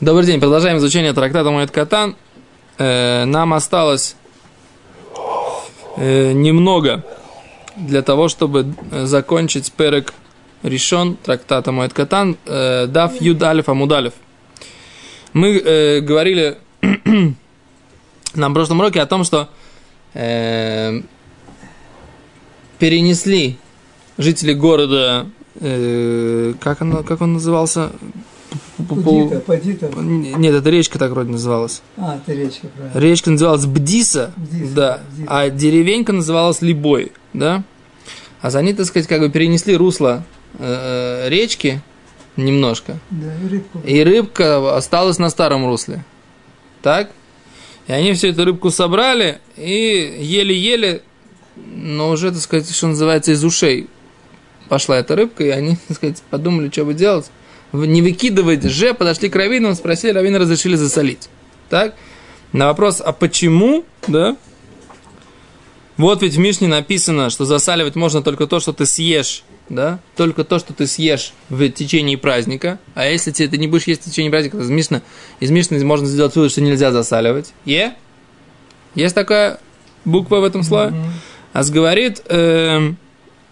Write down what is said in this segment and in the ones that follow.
Добрый день, продолжаем изучение трактата Моет Катан. Э, нам осталось э, немного для того, чтобы закончить перек решен трактата Моет Катан, э, дав Юд Алиф Амудалев. Мы э, говорили на прошлом уроке о том, что э, перенесли жители города, э, как, он, как он назывался? Падита. Нет, это речка так вроде называлась. А, это речка, правильно. Речка называлась Бдиса, Бдиса, да, Бдиса. а деревенька называлась Либой, да. А они, так сказать, как бы перенесли русло э, речки немножко, Да, и рыбку. и рыбка осталась на старом русле. Так? И они всю эту рыбку собрали и еле-еле, но уже, так сказать, что называется, из ушей пошла эта рыбка, и они, так сказать, подумали, что бы делать. Не выкидывать же, подошли к раввинам, спросили, раввины разрешили засолить. Так? На вопрос, а почему, да? Вот ведь в Мишне написано, что засаливать можно только то, что ты съешь, да? Только то, что ты съешь в течение праздника. А если ты, ты не будешь есть в течение праздника, то из Мишны, из Мишны можно сделать вывод, что нельзя засаливать. Е? Есть такая буква в этом слове? Мгм. А говорит, эм,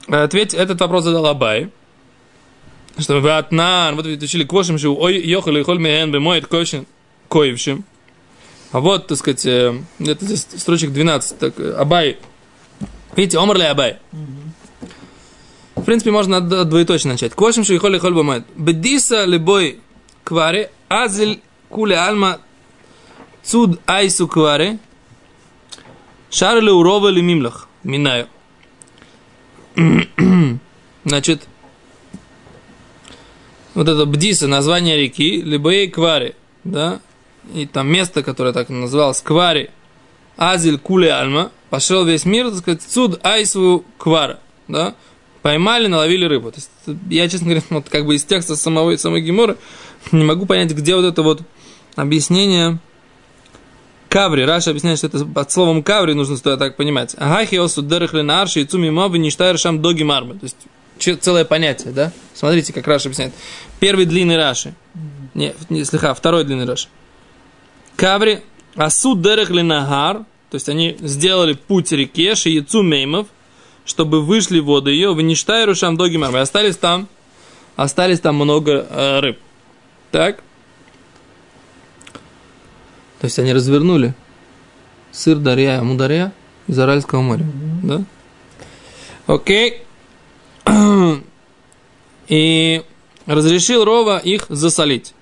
ответь, этот вопрос задал Абай. Что вы от нар, вот ведь учили квошим, что ой, ехали, холь меен, бемоет кошин, коевшим. А вот, так сказать, э, это здесь строчек 12, так, э, Абай. Видите, омрли Абай. В принципе, можно от, двоеточия начать. Квошим, что холь холь бемоет. Бедиса либой кваре, азель куле альма цуд айсу кваре, Шарле урова ли мимлах? Минаю. Значит, вот это Бдиса, название реки, либо ей Квари, да, и там место, которое так называлось, Квари, Азель Куле Альма, пошел весь мир, так сказать, суд Айсву Квара, да, поймали, наловили рыбу. То есть, я, честно говоря, вот как бы из текста самого, самой Геморы не могу понять, где вот это вот объяснение Каври, Раша объясняет, что это под словом каври нужно стоит так понимать. Агахи осу дерехли на арши и цуми мавы ништайр шам доги мармы. То есть целое понятие, да? Смотрите, как Раша объясняет. Первый длинный Раши. Не, не слегка, второй длинный Раши. Каври, асу дерехли нагар, то есть они сделали путь реке, шиецу меймов, чтобы вышли воды ее, в ништайру шам доги мармы. Остались там, остались там много э, рыб. Так? То есть они развернули сыр Дарья, Мударья из Аральского моря. Да? Окей. И разрешил Рова их засолить.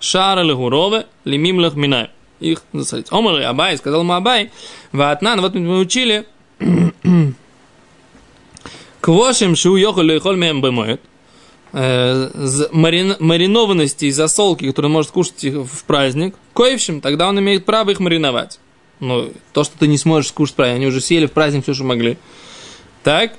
Шара легурове, лимимлах минай. Их засолить. Омар Абай, сказал ему Абай, ватнан, вот мы учили, квошим шу йохал лейхол мем бемоет. Э, маринованности и засолки, которые он может кушать их в праздник, коевшим, тогда он имеет право их мариновать. Ну, то, что ты не сможешь скушать в праздник, они уже съели в праздник все, что могли. Так?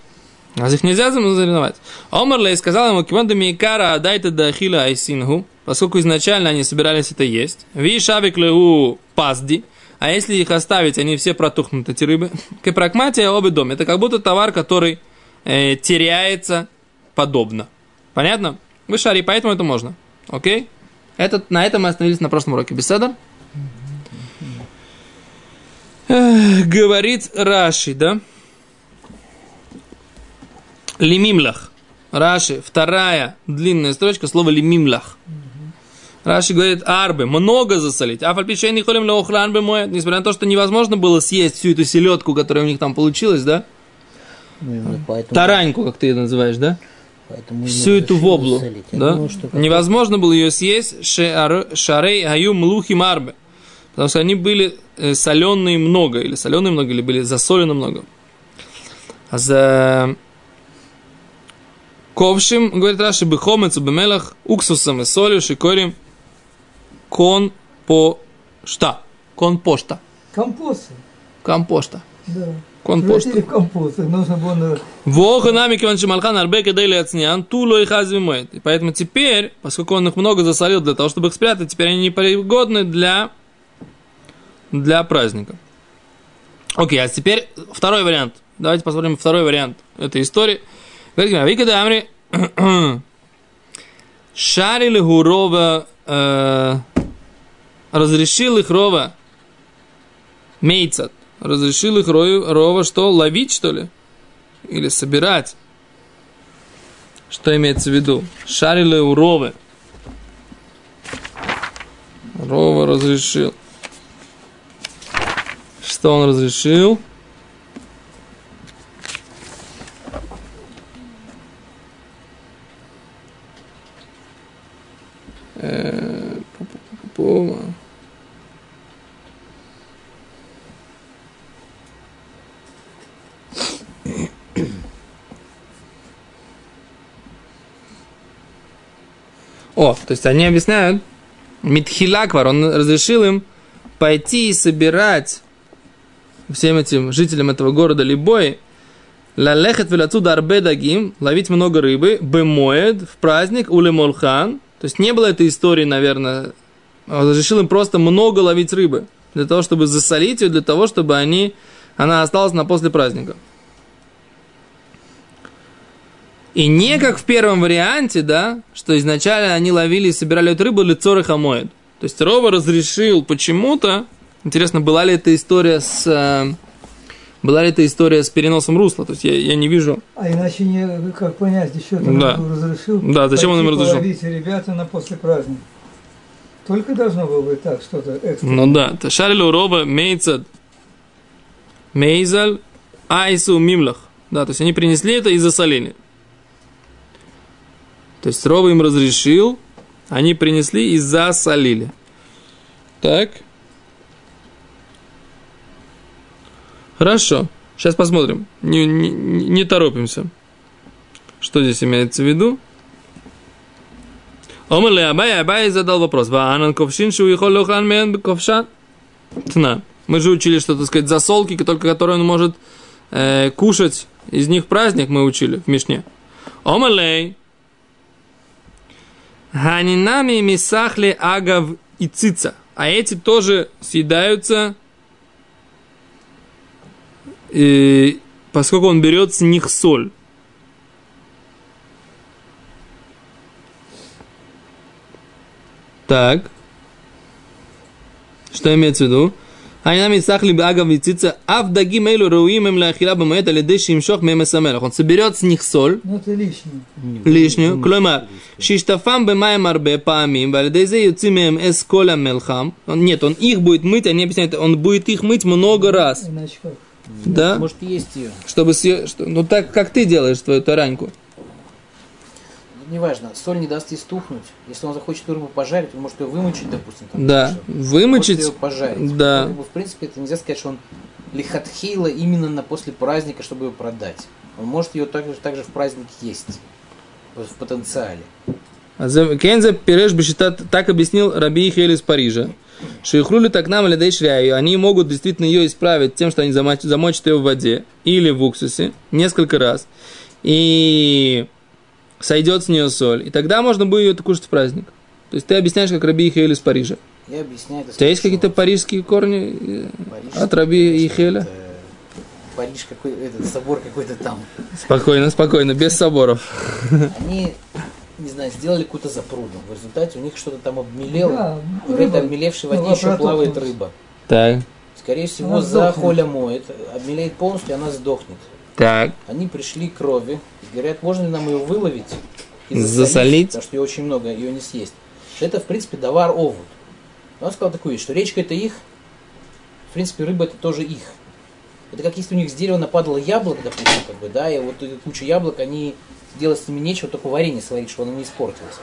А их нельзя замариновать. Омарлей сказал ему, кивонда микара дайте да хила айсингу, поскольку изначально они собирались это есть. Ви шавик леу пазди, а если их оставить, они все протухнут, эти рыбы. Кепракматия обе дом. Это как будто товар, который э, теряется подобно. Понятно? Вы шари, поэтому это можно. Окей? Этот, на этом мы остановились на прошлом уроке. Беседа? Говорит Раши, да? Лимимлах. Раши, вторая длинная строчка, слово лимимлах. Раши говорит, арбы, много засолить. А фальпичей не холим леохлан бы мой. Несмотря на то, что невозможно было съесть всю эту селедку, которая у них там получилась, да? Ну, поэтому, Тараньку, как ты ее называешь, да? поэтому всю эту воблу, да? думал, что Невозможно было ее съесть шарей аю млухи марбе, потому что они были соленые много, или соленые много, или были засолены много. А за ковшим, говорит Раши, бехомец бемелах, уксусом и солью, шикорим, кон по шта, кон пошта, Компосы. компошта, Да. кон Превратили в компосы. Нужно было... Вога нами киван шималхан арбека дейли ацнян, туло и хазви моет. И поэтому теперь, поскольку он их много засолил для того, чтобы их спрятать, теперь они непригодны для, для праздника. Окей, а теперь второй вариант. Давайте посмотрим второй вариант этой истории. Говорит, Вика да амри шарили гурова разрешил их Рова Мейцат, разрешил их Рою- Рова что, ловить что ли? Или собирать? Что имеется в виду? Шарили у Ровы. Рова разрешил. Что он разрешил? Э, пу-пу-пу-пу. О, то есть они объясняют, Митхилаквар, он разрешил им пойти и собирать всем этим жителям этого города Либой, лалехет велацуда арбедагим, ловить много рыбы, бемоед, в праздник, улемолхан, то есть не было этой истории, наверное, он разрешил им просто много ловить рыбы, для того, чтобы засолить ее, для того, чтобы они, она осталась на после праздника. И не как в первом варианте, да, что изначально они ловили и собирали эту рыбу лицо хамоид. То есть Рова разрешил почему-то, интересно, была ли эта история с... э, Была ли эта история с переносом русла? То есть я, я не вижу. А иначе не, как понять, еще там Да. разрешил. Да, зачем он им разрешил? ребята на после праздника. Только должно было быть так, что-то экстра. Ну да, Ташарилу Рова Мейцад Мейзаль Айсу Мимлах. Да, то есть они принесли это и засолили. То есть Рова им разрешил, они принесли и засолили. Так. Хорошо. Сейчас посмотрим. Не, не, не торопимся. Что здесь имеется в виду? Омерле Абай, Абай задал вопрос. Ваанан ковшин шуихол лохан мен ковшан? Тна. Мы же учили, что, так сказать, засолки, только которые он может э, кушать, из них праздник мы учили в Мишне. Омерлей. Ганинами мисахли агав и цица. А эти тоже съедаются, э, поскольку он берет с них соль. Так. Что имеется в виду? Айнами сахли агав вицица, ав дагим эйлу руим им лахила бамаэт, алиды шимшох мем эсамелах. Он соберет с них соль. Ну, это лишнюю. Клоймар. Шиштафам бемаем арбе паамим, валидезе юцим мем эс коля мелхам. Нет, он их будет мыть, они объясняют, он будет их мыть много раз. Да? Может, есть ее. Чтобы съесть, ну так, как ты делаешь твою тараньку. Неважно, соль не даст ей стухнуть. Если он захочет рыбу пожарить, он может ее вымочить, допустим. Там, Да, Может вымочить. ее пожарить. Да. Как бы, в принципе, это нельзя сказать, что он лихатхейла именно на после праздника, чтобы ее продать. Он может ее также, также в праздник есть. В потенциале. А Кензе Пиреш Бешитат так объяснил Раби Ихель из Парижа. Шейхрули так нам или шряю, они могут действительно ее исправить тем, что они замочат, замочат ее в воде или в уксусе несколько раз. И сойдет с нее соль. И тогда можно будет ее кушать в праздник. То есть ты объясняешь, как Раби Ихель из Парижа. Я объясняю это. У тебя есть какие-то парижские корни э, Париж, от Раби Ихеля? Париж какой, этот собор какой-то там. Спокойно, спокойно, без соборов. Они, не знаю, сделали какую-то запруду. В результате у них что-то там обмелело. Да, в этой обмелевшей воде Ну, еще плавает рыба. Так, Скорее всего, Она за холя моет, обмелеет полностью, она сдохнет. Так. Они пришли к крови и говорят, можно ли нам ее выловить и Засолить? потому что ее очень много, ее не съесть. Это, в принципе, давар овод. Он сказал такую вещь, что речка это их, в принципе, рыба это тоже их. Это как если у них с дерева нападало яблоко, допустим, как бы, да, и вот эта куча яблок, они делать с ними нечего, только варенье сварить, чтобы оно не испортилось.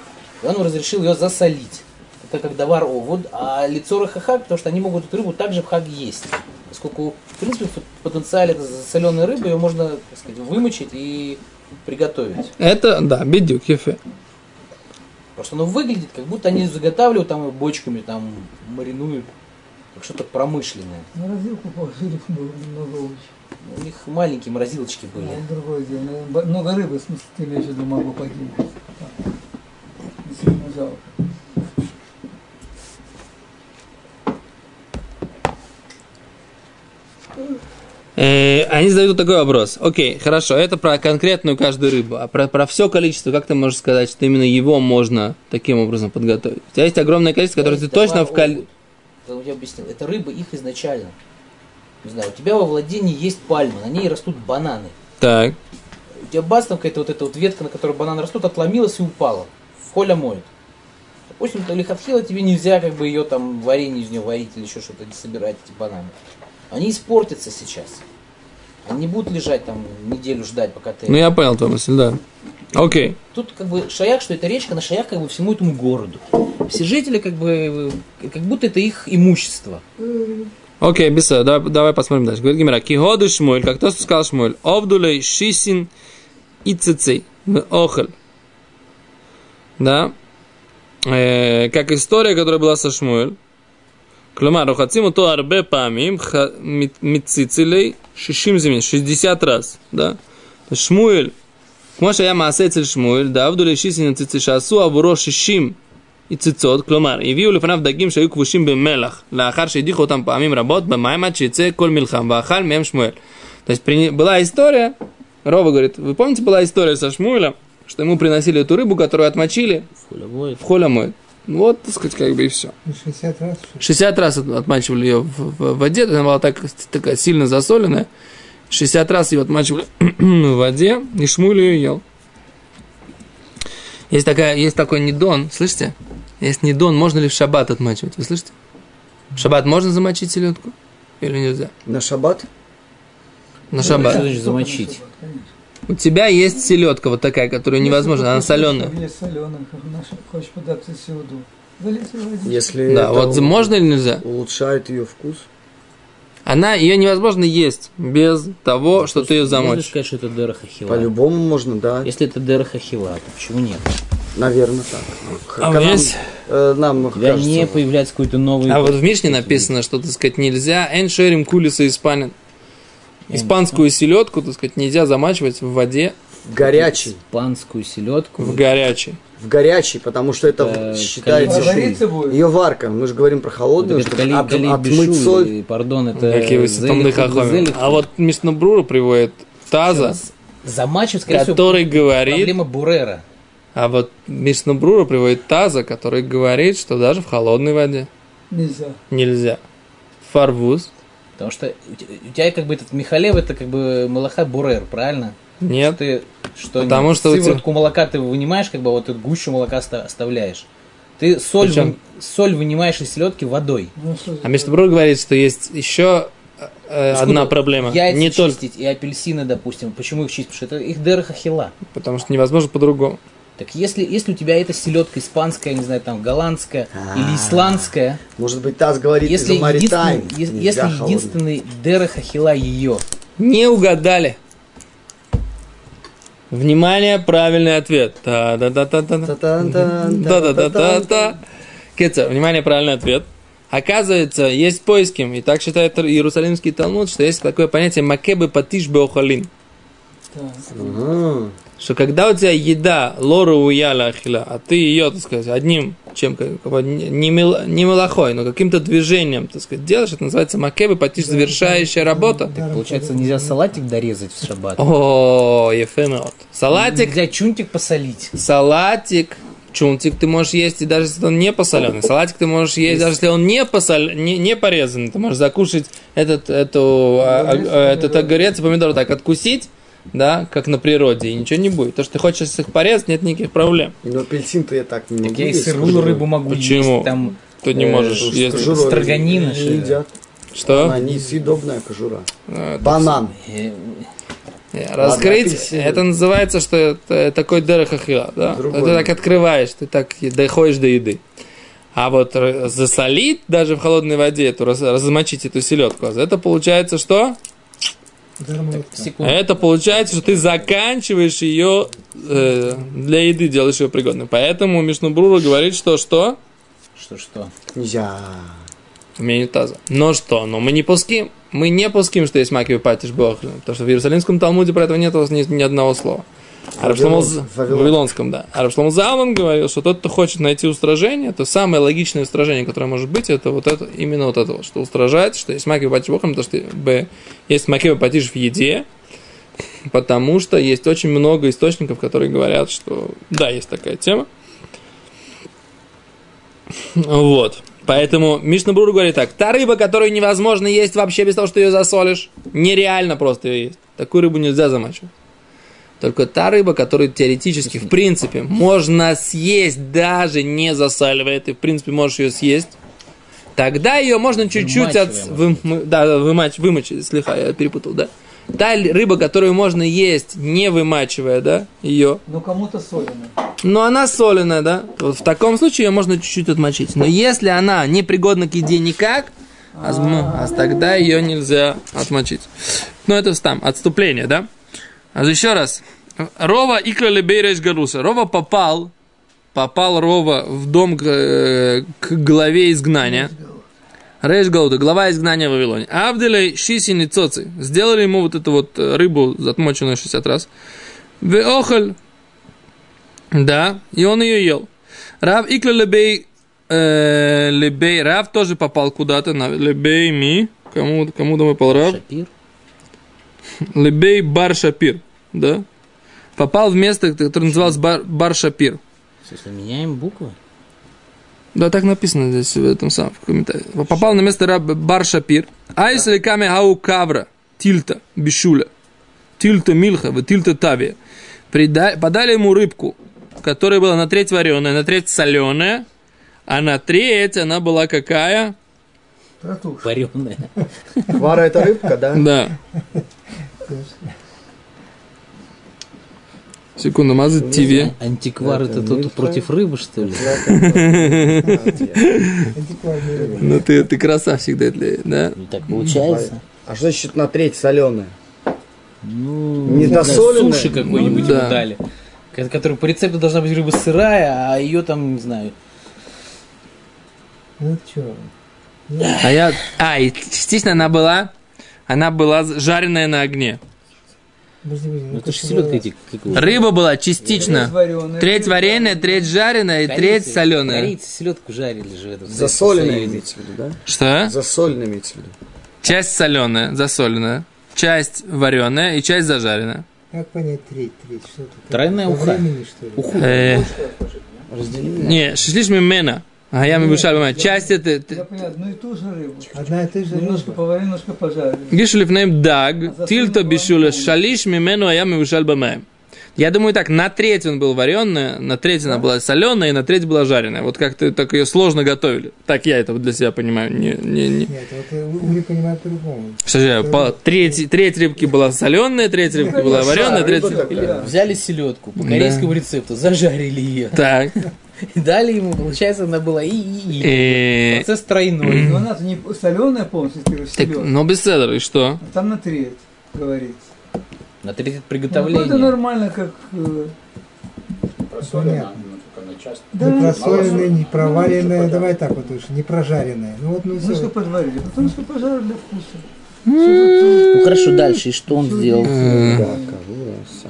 И он разрешил ее засолить. Это как давар овод, а лицо хак, потому что они могут эту рыбу также в хаг есть. Поскольку, в принципе, в потенциале это засоленая рыба, ее можно, так сказать, вымочить и приготовить. Это, да, бедюк, ефе. Просто оно выглядит, как будто они заготавливают там бочками, там маринуют, как что-то промышленное. На разилку положили много, овощей. У них маленькие морозилочки были. Ну, другое дело. Много рыбы, в смысле, ты имеешь в виду, могло погибнуть. Жалко. Они задают такой вопрос. Окей, хорошо, это про конкретную каждую рыбу. А про, про все количество, как ты можешь сказать, что именно его можно таким образом подготовить? У тебя есть огромное количество, которое ты точно в кол... овод. как я объяснил, это рыба их изначально. Не знаю, у тебя во владении есть пальма, на ней растут бананы. Так. У тебя бац, там какая-то вот эта вот ветка, на которой бананы растут, отломилась и упала. В холя моет. Допустим, то лихотхила тебе нельзя как бы ее там варенье из нее варить или еще что-то, собирать эти бананы. Они испортятся сейчас. Они не будут лежать там неделю ждать, пока ты... Ну, я понял твою мысль, да. Окей. Тут как бы шаяк, что это речка, на шаяк как бы всему этому городу. Все жители как бы, как будто это их имущество. Окей, беса, давай, давай посмотрим дальше. Говорит Гимера, киходы шмуль, как то, что сказал шмуль, обдулей шисин и цицей, охель. Да? Э, как история, которая была со Шмуэль. כלומר, רוחצים אותו הרבה פעמים, ח- מת- מציצילי 60 זמין, 60 раз, да? שמואל, כמו שהיה מעשה אצל שמואל, דעבדו לשיסין הציצי שעשו עבורו 60 עציצות, כלומר, הביאו לפניו דגים שהיו כבושים במלח, לאחר שהדיחו אותם פעמים רבות במים עד שיצא כל מלחם, ואכל מהם שמואל. То есть при- была история, Рова говорит, вы помните, была история со Шмуэлем, что ему приносили эту рыбу, которую отмочили в холямой. Вот, так сказать, как бы и все. Ну, 60 раз. что ли? 60 раз от- отмачивали ее в, в воде, она была так, такая сильно засоленная. 60 раз ее отмачивали в воде, и Шмуль ее ел. Есть, такая, есть такой недон, слышите? Есть недон, можно ли в шаббат отмачивать, вы слышите? В шаббат можно замочить селедку? Или нельзя? На шаббат? На Что шаббат. значит замочить? У тебя есть селедка вот такая, которую невозможно, она соленая. Есть соленая, как наша, хочешь податься водичку. Если Да, вот у- можно или нельзя? улучшает ее вкус. Она, ее невозможно есть без того, что ты ее Можно замочишь. сказать, что это дераха хила. По-любому можно, да. Если это дераха хила, то почему нет? Наверное, так. А Нам, есть? э, нам У тебя кажется, не появляется какой-то новый... А вот в Мишне написано, что, так сказать, нельзя эншерим кулиса испанин. Испанскую селедку, так сказать, нельзя замачивать в воде горячий. Испанскую селедку. в горячей. В горячий, потому что это Э, считается... Ее варка. Мы же говорим про холодную, Это чтобы кали- от- кали отмыть соль. и, Пардон, это... Какие вы томны зелих- хахоми. зелих. А вот Мишнабрура приводит Таза, Замачивать, скорее всего, который говорит, проблема Бурера. а вот Мишнабрура приводит Таза, который говорит, что даже в холодной воде Нельзя. нельзя. Фарвуз Потому что у те- у тебя как бы этот Михалев, это как бы молоха Бурер, правильно? нет. Что ты, что Потому нет. что у тебя- сыворотку молока ты вынимаешь, как бы вот эту гущу молока оста- оставляешь. Ты соль, Причем- вы- соль вынимаешь из селедки водой. Ну, А Мишнабрура говорит, что есть еще э, Откуда одна проблема. Яйца Не только чистить и апельсины, допустим. Почему их чистить? Потому что это их дераха хила. потому что невозможно по-другому. Так если, если у тебя эта селедка испанская, не знаю, там, голландская или исландская, Может быть, Таз говорит если из-за Маритайм. если холодную. единственный хила ее, Не угадали. Внимание, правильный ответ. Та-да-да-да-да. Та-та-та-та-та-та. Да-да-да-да-да. Кетца, внимание, правильный ответ. Оказывается, есть поиски, и так считает Иерусалимский Талмуд, что есть такое понятие макебы патиш беохалин. Ага. Что когда у тебя еда лору уяла ахила, а ты ее, так сказать, одним, чем не, мел- не мелохой, но каким-то движением, так сказать, делаешь, это называется макебы патиш, завершающая работа. Даром получается, нельзя салатик дорезать в шаббат. О, ефемеот. Салатик, Нельзя чунтик посолить. салатик, чунтик ты можешь есть, и даже если он не посоленый. Салатик ты можешь есть, даже если он не, посол... не, не порезанный. Ты можешь закушать этот, эту, а, а, этот огурец и помидор так откусить, да, как на природе, и ничего не будет. То, что ты хочешь их порезать, нет никаких проблем. Но апельсин-то я так не могу Так я и сырую рыбу могу Почему? есть. Там Ты не Э, можешь С есть. строганина, не что ли? едят. Что? Она несъедобная кожура. А, Банан. э, Э, Раскрыть, апельсины. это называется, что это такой дерехахила, да? Другой. Ты так открываешь, ты так доходишь до еды. А вот засолить даже в холодной воде, эту, раз- размочить эту селедку, это получается что? Вот. секунду. Это получается, что ты заканчиваешь ее э, для еды, делаешь ее пригодной. Поэтому Мишнубрура говорит, что что? Что, что? Нельзя. Мнение таза. Но что? Но мы не пуским. Мы не пуским, что есть маки патиш бог. Потому что в Иерусалимском Талмуде про этого нет ни, ни одного слова. А Вавилон. Вавилонском, да. А Рабшломо Залман говорил, что тот, кто хочет найти устражение, то самое логичное устражение, которое может быть, это вот это, именно вот это что устражать, что есть маки патиш богом, потому что б, есть маки патиш в еде, потому что есть очень много источников, которые говорят, что да, есть такая тема. Вот. Поэтому Мишнабрур говорит так. Та рыба, которую невозможно есть вообще без того, что ее засолишь, нереально просто ее есть. Такую рыбу нельзя замачивать. Только та рыба, которую теоретически, в принципе, можно съесть, даже не засаливая, ты, в принципе, можешь ее съесть, тогда ее можно чуть-чуть от... Вы, да, вымач, вымочить, слегка, я перепутал, да. Та рыба, которую можно есть, не вымачивая, да, ее, Но кому-то солено. но она соленая, да? Вот в таком случае ее можно чуть-чуть отмочить. Но если она не пригодна к еде никак, а, ну, а тогда ее нельзя отмочить. Ну, это там, отступление, да? А еще раз. Рова икла лебейреш гаруса. Рова попал, попал Рова в дом к, э, к главе изгнания. Рейш Гауда, глава изгнания в Вавилоне. Авделей Шисин и Цоци. Сделали ему вот эту вот э, рыбу, отмоченную 60 раз. Веохаль. Да, и он ее ел. Рав Икла Лебей, э, Лебей, Рав тоже попал куда-то, на Лебей Ми, кому, кому там попал Рав? Шапир. Лебей Бар Шапир, да? Попал в место, которое называлось Бар, Бар Шапир. Смысле, меняем буквы? Да, так написано здесь в этом самом в комментарии. Попал на место раб Бар Шапир. Айс лекаме хау кавра, тильта, бишуля, тильта милха, в тильта. Прида- Подали ему рыбку, которая была на треть вареная, на треть соленая, а на треть она была какая? Вареная. Квара это рыбка, да? Да. Секунду, мазать ТВ. Антиквар Это это тут против рыбы, что ли? Ну ты, ты красавчик, да? Ну, Так получается. А что значит на треть соленая? Ну, Не досоленная? Суши какой-нибудь ему дали. ко- Который по рецепту должна быть рыба сырая, а ее там, не знаю. Ну что? А я... А, и частично она была... Она была жареная на огне. Ну ну это же селедка эти. Рыба была частично. Треть вареная. Треть вареная, треть жареная и треть соленая. Корейцы селедку жарили же в этом. Засоленная имеется в виду, да? Что? Засоленная имеется в виду. Часть соленая, засоленная, часть вареная и часть зажаренная. Как понять треть, треть? Что тут? Тройная уха. времени, что ли? Уху. Э, Разделили. не, шишлиш мимена. А я мибушаль бамай. Часть это... Я понял, одну и ту же рыбу. Одна и та же Немножко рыба. поварили, немножко пожарили. Гишу лифнеем даг, тильто бишуля шалиш мимену, а я мибушаль бамай. Я думаю так, на треть он был вареная, на треть она была соленая, и на треть была жареная. Вот как-то так ее сложно готовили. Так я это для себя понимаю. Не, не, не. Нет, вот э, Ури понимает по-другому. Что же, по- треть, треть рыбки была соленая, треть рыбки была вареная, треть... Да. Взяли селедку по корейскому рецепту, зажарили ее. Так. И дали ему, получается, она была и и и. Процесс тройной. Но она не соленая полностью, ты Так, селедка. ну, беседер, и что? Там на треть, говорится. На третье Ну, это приготовление. нормально, как... э, Понятно. Да, Не просоленная, не проваренная, давай так вот уж, не прожаренная. Ну вот мы Немножко все. подварили, потом что пожарили для вкуса. Ну хорошо, дальше. И что он сделал?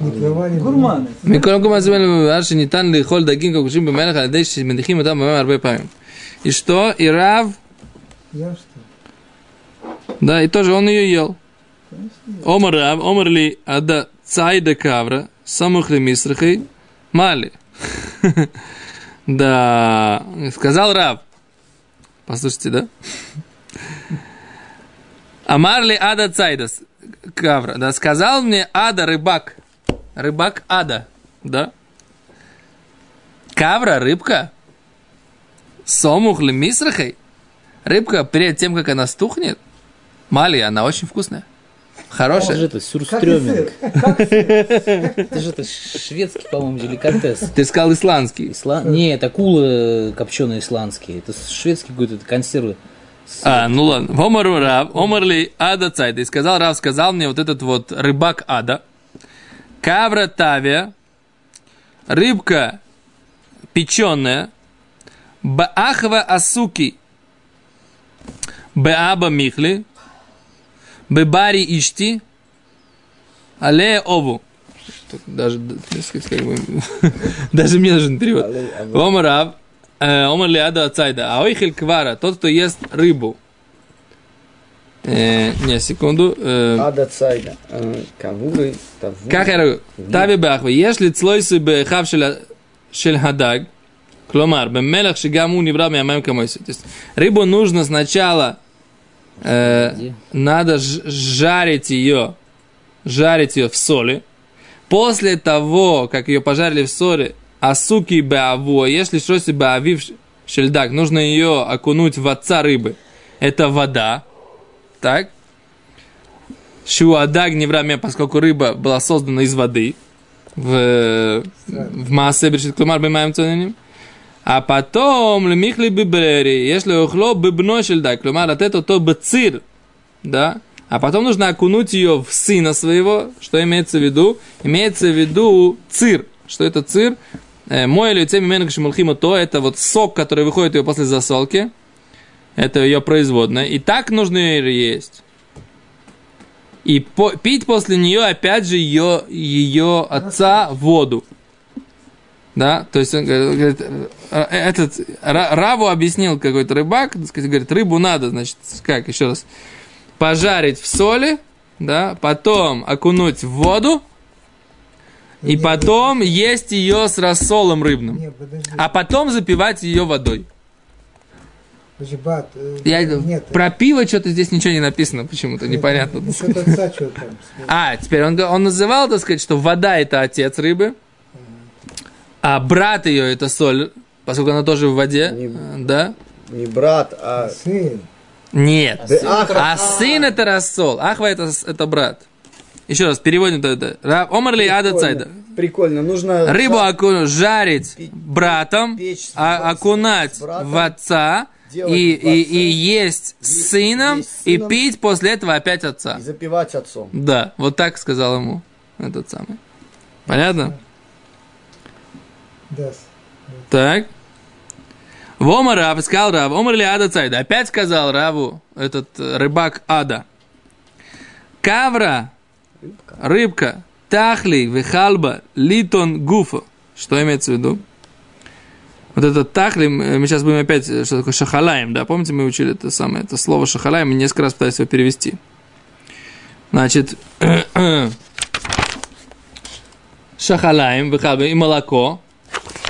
Э, Да, кавура, Не проваренная. Гурманы. מקודם כל מה זה אומר שניתן לאכול דגים כבושים במלח על ידי שמניחים אותם במים הרבה פעמים. И что? И Рав, Я что? да, и тоже он ее ел. Омар Рав, Омар ли ада цайда кавра, самух ли мисрахи, мали. Да, сказал Рав. Послушайте, да? Амар ли ада цайдас кавра, да, сказал мне ада рыбак, рыбак ада, да? Кавра, рыбка, сомух ли мисрахой, рыбка перед тем, как она стухнет, мали, она очень вкусная. Это же Хорошая. это сюрстрёминг. Это же это шведский, по-моему, деликатес. Ты сказал исландский. Исла... Не, это акулы копченые исландские. Это шведский какой-то это консервы. А, ну ладно. Омар Рав, Омар ли ада цайда. И сказал Рав, сказал мне вот этот вот рыбак ада. Кавра тавия, рыбка печеная, баахва асуки, бааба михли, бебари ишти, але ову. Даже, как бы, даже мне нужен перевод. Омар Рав, э, Омар ли ада цайда, а ойхель квара, тот, кто ест рыбу. Э, не, секунду. э, Ада цайда. Э, Кавуры, как я говорю? Тави бахва. Если цлойсы бы хав шель хадаг, Кломар, бемелах шигаму не брал мямаем камойси. То есть рыбу нужно сначала, э, надо жарить ее, жарить ее в соли. После того, как ее пожарили в соли, асуки беаво, если что-то беавив шельдак, нужно ее окунуть в отца рыбы. Это вода. Так? Шуадаг не время, поскольку рыба была создана из воды в, в массе брешит клумар бемаем цоненим. А потом лемихли бибрери, если ухло бибно шельдак, клумар от этого то бцир, да? А потом нужно окунуть ее в сына своего, что имеется в виду? Имеется в виду цир. Что это цир? Мой или цеми шимулхима то это вот сок, который выходит ее после засолки. Это ее производная. И так нужно ее есть. И по- пить после нее, опять же, ее, ее отца воду. Да, то есть он говорит, э, этот Ра- Раву объяснил какой-то рыбак, говорит, рыбу надо, значит, как, еще раз, пожарить в соли, да, потом окунуть в воду, и потом есть ее с рассолом рыбным, а потом запивать ее водой. Э, Я, нет. про пиво что-то здесь ничего не написано почему-то, непонятно. Насчет отца что там? А, теперь он, он называл, так сказать, что вода это отец рыбы, а брат ее это соль, поскольку она тоже в воде, Не- э, да? Не брат, а... Сын. Нет. сын ах, это А сын это рассол, Ахва это, это брат. Еще раз, переводим это. Ра- Омар ли ада цайда. Прикольно, нужно... Рыбу оку- жарить Пи- братом, печь а, окунать братом, в отца и, и, и есть с сыном, есть с и сыном. пить после этого опять отца. И запивать отцом. Да, вот так сказал ему этот самый. Понятно? Да. Так. Вома Рав, сказал Рав, Омар ли Ада Цайда. Опять сказал Раву этот э, рыбак Ада. Кавра, рыбка, тахли, вихалба, литон, гуфа. Что имеется в виду? Вот этот тахли, мы мы сейчас будем опять, э, что такое шахалаем, да? Помните, мы учили это самое, это слово шахалаем, и несколько раз пытались его перевести. Значит, шахалаем, вихалба и молоко.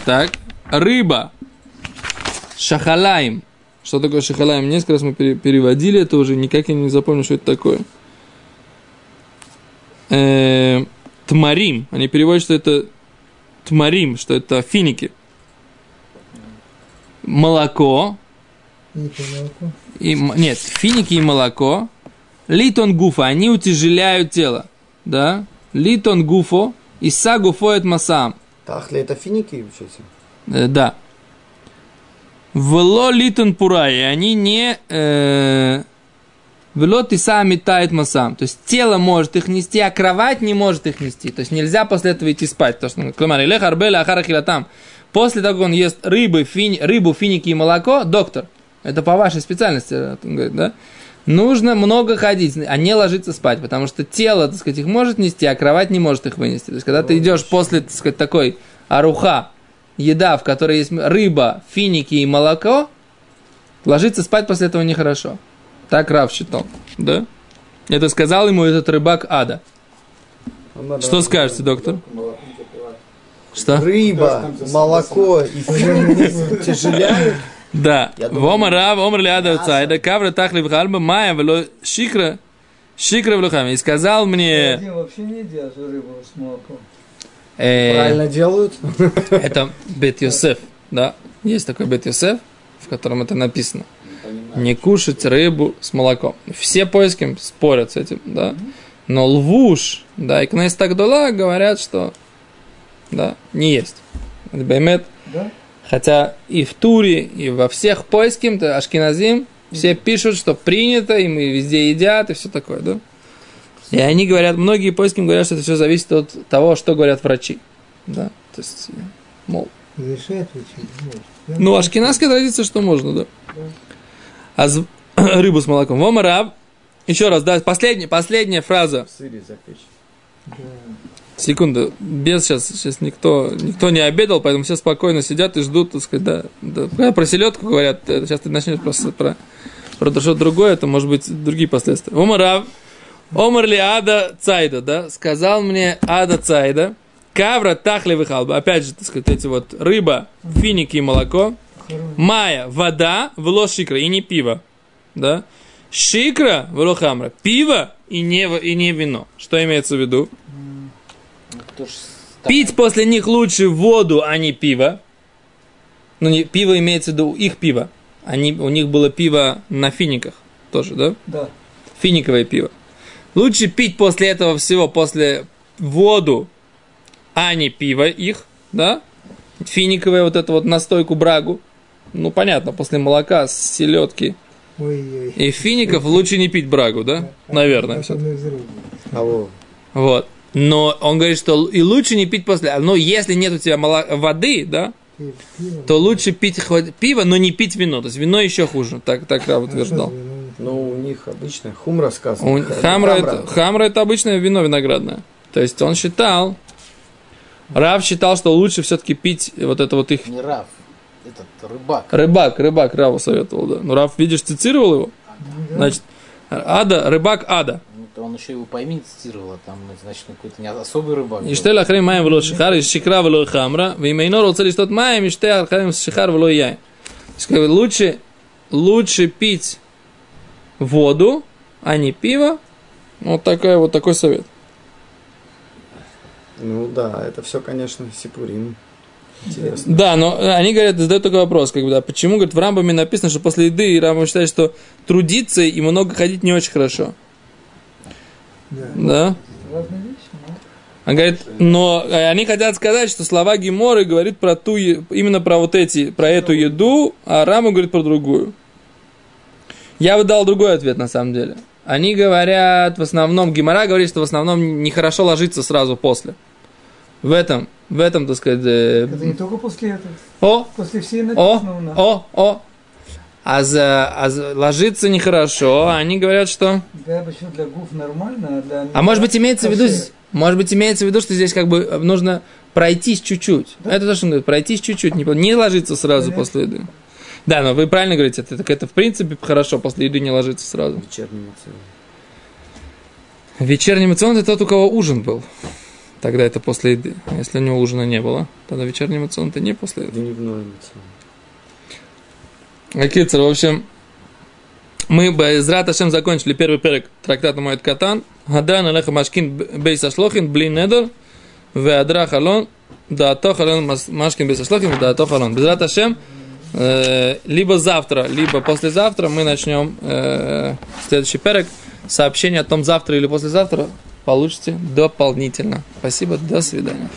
Так, рыба, шахалаем. Что такое шахалаем? Несколько раз мы пере- переводили это уже, никак я не запомнил, что это такое. Э, тмарим. Они переводят, что это тмарим, что это финики. Молоко. И нет, финики и молоко. Литон гуфа, они утяжеляют тело. Да? Литон гуфо и сагуфоет масам. Тахли это финики, учитель? Э, да. Вело литон пурай, и они не... Э, вело ты сами тает масам. То есть тело может их нести, а кровать не может их нести. То есть нельзя после этого идти спать. То, что, кломар, илех арбеля ахара там. После того, как он ест рыбы, фини, рыбу, финики и молоко, доктор, это по вашей специальности, он говорит, да? Нужно много ходить, а не ложиться спать, потому что тело, так сказать, их может нести, а кровать не может их вынести. То есть, когда ты идешь после, так сказать, такой аруха, еда, в которой есть рыба, финики и молоко, ложиться спать после этого нехорошо. Так Рав считал, да? Это сказал ему этот рыбак Ада. Что скажете, доктор? Что? Рыба, молоко и тяжеляют. Да. Я думаю, Вома Рав, Омар Лиада Цайда, Кавра Тахли Бхальба, Майя, Вело Шикра, Шикра Влухами. И сказал мне, Один вообще не делает рыбу с молоком. э, Правильно делают. это Бет Йосеф, да? Есть такой Бет Йосеф, в котором это написано. Не кушать рыбу с молоком. Все поиски спорят с этим, да? Но лвуш, да, и Кнес Тагдула говорят, что, да, не есть. Это Баймет. Да? Хотя и в Туре, и во всех поиским, то Ашкиназим, все пишут, что принято, и мы везде едят, и все такое, да? И они говорят, многие поиским говорят, что это все зависит от того, что говорят врачи. Да, то есть, мол, Разрешает ну, ашкенадская традиция, что можно, да. А з- рыбу с молоком. Вомараб. Еще раз, да, последняя, последняя фраза. В сыре запечь. Да. Секунду, без сейчас, сейчас никто, никто не обедал, поэтому все спокойно сидят и ждут, так сказать, да. да. Когда про селедку говорят, э, сейчас ты начнешь просто про, про что-то другое, это может быть другие последствия. Омарав, Омар ли Ада Цайда, да, сказал мне Ада Цайда, Кавра, тахли, выхалба. Опять же, так сказать, эти вот рыба, финики и молоко. Майя, вода, вло шикра, и не пиво. Да? Шикра, вло хамра. Пиво и не, и не вино. Что имеется в виду? Ну, кто ж так- Пить после них лучше воду, а не пиво. Ну, не, пиво имеется в виду их пиво. Они, у них было пиво на финиках тоже, да? Да. Финиковое пиво. Лучше пить после этого всего, после воду, а не пиво их, да? Финиковое вот это вот настойку брагу. Ну, понятно, после молока, селедки Ой-ой. и фиников лучше не пить брагу, да? Наверное. А вот. Но он говорит, что и лучше не пить после... Но если нет у тебя моло- воды, да, то лучше пить хоть пиво, но не пить вино. То есть вино еще хуже. Так, так Рав А что утверждал. вино? Ну, у них обычно хумра сказано. У- Хамра, это, хамра это обычное вино виноградное. То есть он считал, Рав считал, что лучше все-таки пить вот это вот их... Не Раф, этот рыбак. Рыбак, рыбак Раву советовал, да. Ну, Рав, видишь, цитировал его? Значит, Ада, рыбак Ада то он еще его пойми цитировал, а там, ну, значит, какой-то не особый рыбак. Иштель ахрим маем вло шихар, из шикра вло хамра, в имя инор уцелишь тот маем, иштель ахрим шихар вло яй. Лучше, лучше пить воду, а не пиво. Вот, такой вот такой совет. Ну да, это все, конечно, сипурин. Интересно. Да, но они говорят, задают такой вопрос, как бы, да, почему, говорит, в Рамбаме написано, что после еды Рамбам считает, что трудиться и много ходить не очень хорошо. Да. Да? Разные вещи, но... Он говорит, но э, они хотят сказать, что слова Геморы говорит про ту, именно про вот эти, про эту еду, а Рама говорит про другую. Я бы дал другой ответ на самом деле. Они говорят, в основном, Гемора говорит, что в основном нехорошо ложиться сразу после. В этом, в этом, так сказать, э, Это не только после этого. о, После всей о, написано у нас. о, о. А, за, а за- ложиться нехорошо, а они говорят, что... Да, почему для гуф нормально, а для... А может быть имеется в виду, может быть имеется в виду, что здесь как бы э, нужно пройтись чуть-чуть. Это то, что он говорит, пройтись чуть-чуть, не, не ложиться сразу Понятно. после еды. Да, но вы правильно говорите, это, так это в принципе хорошо, после еды не ложиться сразу. Вечерний мацион. Вечерний мацион это тот, у кого ужин был. Тогда это после еды. Если у него ужина не было, тогда вечерний мацион это не после еды. Дневной мацион. Акицер, в общем, мы бы с Раташем закончили первый перек трактата Моэд Катан. Гадан Алеха Машкин Бейс Ашлохин, Блин Недер, Веадра Халон, Даато Халон Мас- Машкин Бейс Ашлохин, Даато Халон. Без Раташем, э, либо завтра, либо послезавтра мы начнем э, следующий перек. Сообщение о том, завтра или послезавтра получите дополнительно. Спасибо, до свидания.